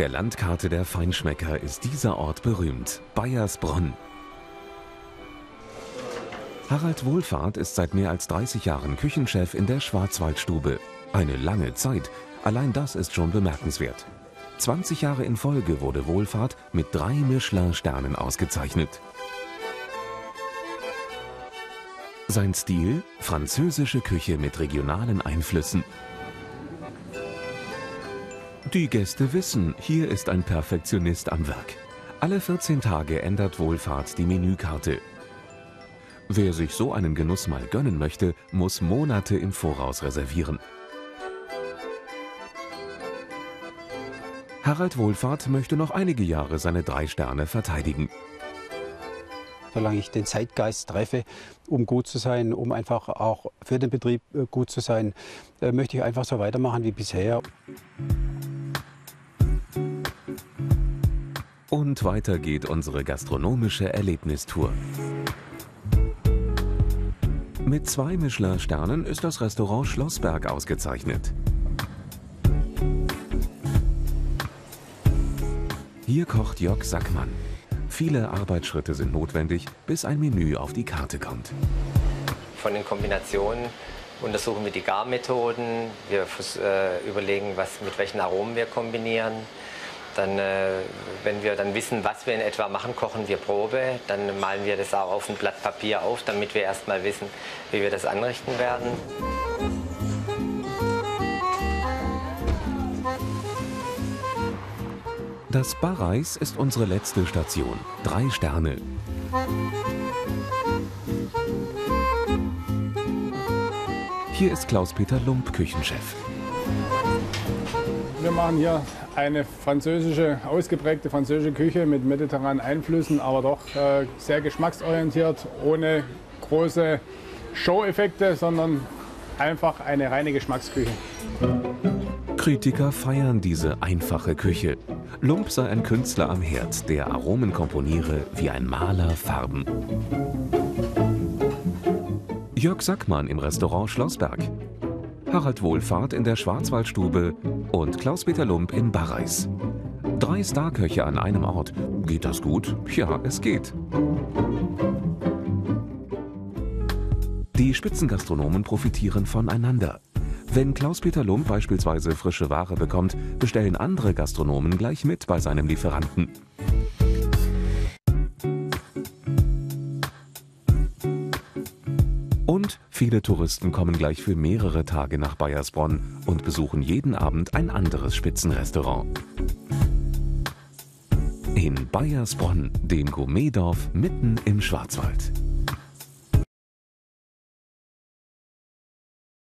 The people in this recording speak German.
der Landkarte der Feinschmecker ist dieser Ort berühmt, Bayersbronn. Harald Wohlfahrt ist seit mehr als 30 Jahren Küchenchef in der Schwarzwaldstube. Eine lange Zeit, allein das ist schon bemerkenswert. 20 Jahre in Folge wurde Wohlfahrt mit drei Michelin-Sternen ausgezeichnet. Sein Stil? Französische Küche mit regionalen Einflüssen. Die Gäste wissen, hier ist ein Perfektionist am Werk. Alle 14 Tage ändert Wohlfahrt die Menükarte. Wer sich so einen Genuss mal gönnen möchte, muss Monate im Voraus reservieren. Harald Wohlfahrt möchte noch einige Jahre seine drei Sterne verteidigen. Solange ich den Zeitgeist treffe, um gut zu sein, um einfach auch für den Betrieb äh, gut zu sein, äh, möchte ich einfach so weitermachen wie bisher. Und weiter geht unsere gastronomische Erlebnistour. Mit zwei Michelin-Sternen ist das Restaurant Schlossberg ausgezeichnet. Hier kocht Jörg Sackmann. Viele Arbeitsschritte sind notwendig, bis ein Menü auf die Karte kommt. Von den Kombinationen untersuchen wir die Garmethoden, wir äh, überlegen, was, mit welchen Aromen wir kombinieren. Dann, äh, wenn wir dann wissen, was wir in etwa machen, kochen wir Probe. Dann malen wir das auch auf ein Blatt Papier auf, damit wir erstmal wissen, wie wir das anrichten werden. Das Barreis ist unsere letzte Station. Drei Sterne. Hier ist Klaus-Peter Lump, Küchenchef. Wir machen hier eine französische, ausgeprägte französische Küche mit mediterranen Einflüssen, aber doch äh, sehr geschmacksorientiert, ohne große Show-Effekte, sondern einfach eine reine Geschmacksküche. Kritiker feiern diese einfache Küche. Lump sei ein Künstler am Herd, der Aromen komponiere wie ein Maler Farben. Jörg Sackmann im Restaurant Schlossberg. Harald Wohlfahrt in der Schwarzwaldstube und Klaus-Peter Lump in Barreis. Drei Starköche an einem Ort. Geht das gut? Ja, es geht. Die Spitzengastronomen profitieren voneinander. Wenn Klaus-Peter Lump beispielsweise frische Ware bekommt, bestellen andere Gastronomen gleich mit bei seinem Lieferanten. Und viele Touristen kommen gleich für mehrere Tage nach Bayersbronn und besuchen jeden Abend ein anderes Spitzenrestaurant. In Bayersbronn, dem Gourmetdorf mitten im Schwarzwald.